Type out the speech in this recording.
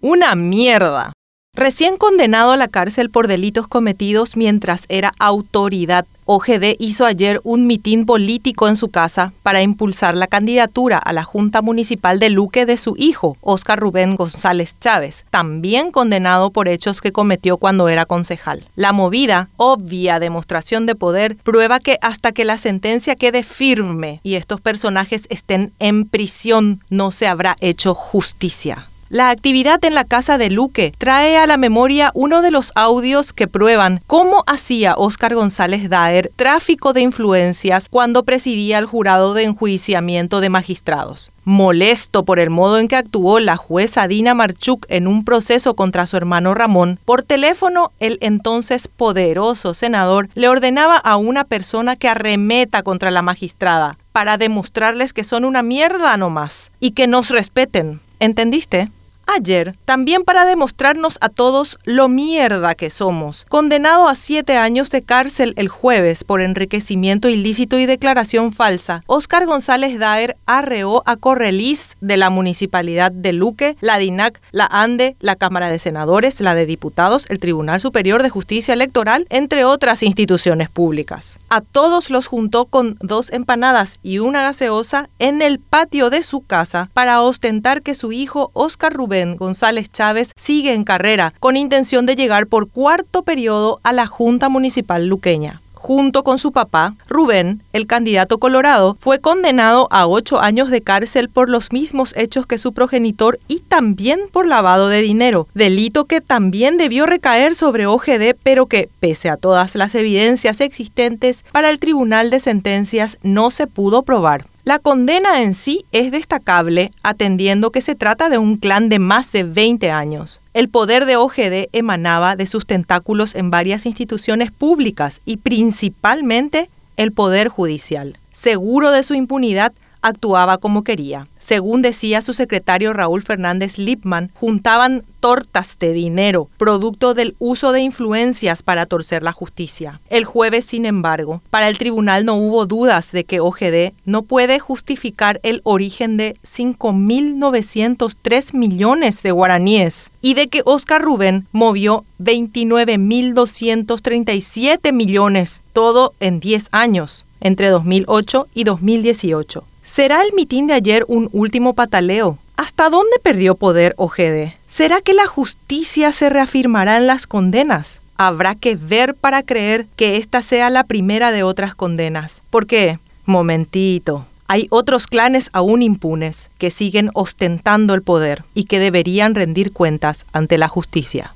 Una mierda. Recién condenado a la cárcel por delitos cometidos mientras era autoridad, OGD hizo ayer un mitin político en su casa para impulsar la candidatura a la Junta Municipal de Luque de su hijo, Óscar Rubén González Chávez, también condenado por hechos que cometió cuando era concejal. La movida, obvia demostración de poder, prueba que hasta que la sentencia quede firme y estos personajes estén en prisión, no se habrá hecho justicia. La actividad en la casa de Luque trae a la memoria uno de los audios que prueban cómo hacía Óscar González Daer tráfico de influencias cuando presidía el jurado de enjuiciamiento de magistrados. Molesto por el modo en que actuó la jueza Dina Marchuk en un proceso contra su hermano Ramón, por teléfono el entonces poderoso senador le ordenaba a una persona que arremeta contra la magistrada para demostrarles que son una mierda nomás y que nos respeten. ¿Entendiste? Ayer, también para demostrarnos a todos lo mierda que somos. Condenado a siete años de cárcel el jueves por enriquecimiento ilícito y declaración falsa, Oscar González Daer arreó a Correlis de la Municipalidad de Luque, la DINAC, la ANDE, la Cámara de Senadores, la de Diputados, el Tribunal Superior de Justicia Electoral, entre otras instituciones públicas. A todos los juntó con dos empanadas y una gaseosa en el patio de su casa para ostentar que su hijo Oscar González Chávez sigue en carrera con intención de llegar por cuarto periodo a la Junta Municipal Luqueña junto con su papá, Rubén, el candidato colorado, fue condenado a ocho años de cárcel por los mismos hechos que su progenitor y también por lavado de dinero, delito que también debió recaer sobre OGD, pero que, pese a todas las evidencias existentes, para el Tribunal de Sentencias no se pudo probar. La condena en sí es destacable atendiendo que se trata de un clan de más de 20 años. El poder de OGD emanaba de sus tentáculos en varias instituciones públicas y principalmente el poder judicial. Seguro de su impunidad, actuaba como quería. Según decía su secretario Raúl Fernández Lipman, juntaban tortas de dinero, producto del uso de influencias para torcer la justicia. El jueves, sin embargo, para el tribunal no hubo dudas de que OGD no puede justificar el origen de 5.903 millones de guaraníes y de que Oscar Rubén movió 29.237 millones, todo en 10 años, entre 2008 y 2018. ¿Será el mitin de ayer un último pataleo? ¿Hasta dónde perdió poder Ojede? ¿Será que la justicia se reafirmará en las condenas? Habrá que ver para creer que esta sea la primera de otras condenas. ¿Por qué? Momentito. Hay otros clanes aún impunes que siguen ostentando el poder y que deberían rendir cuentas ante la justicia.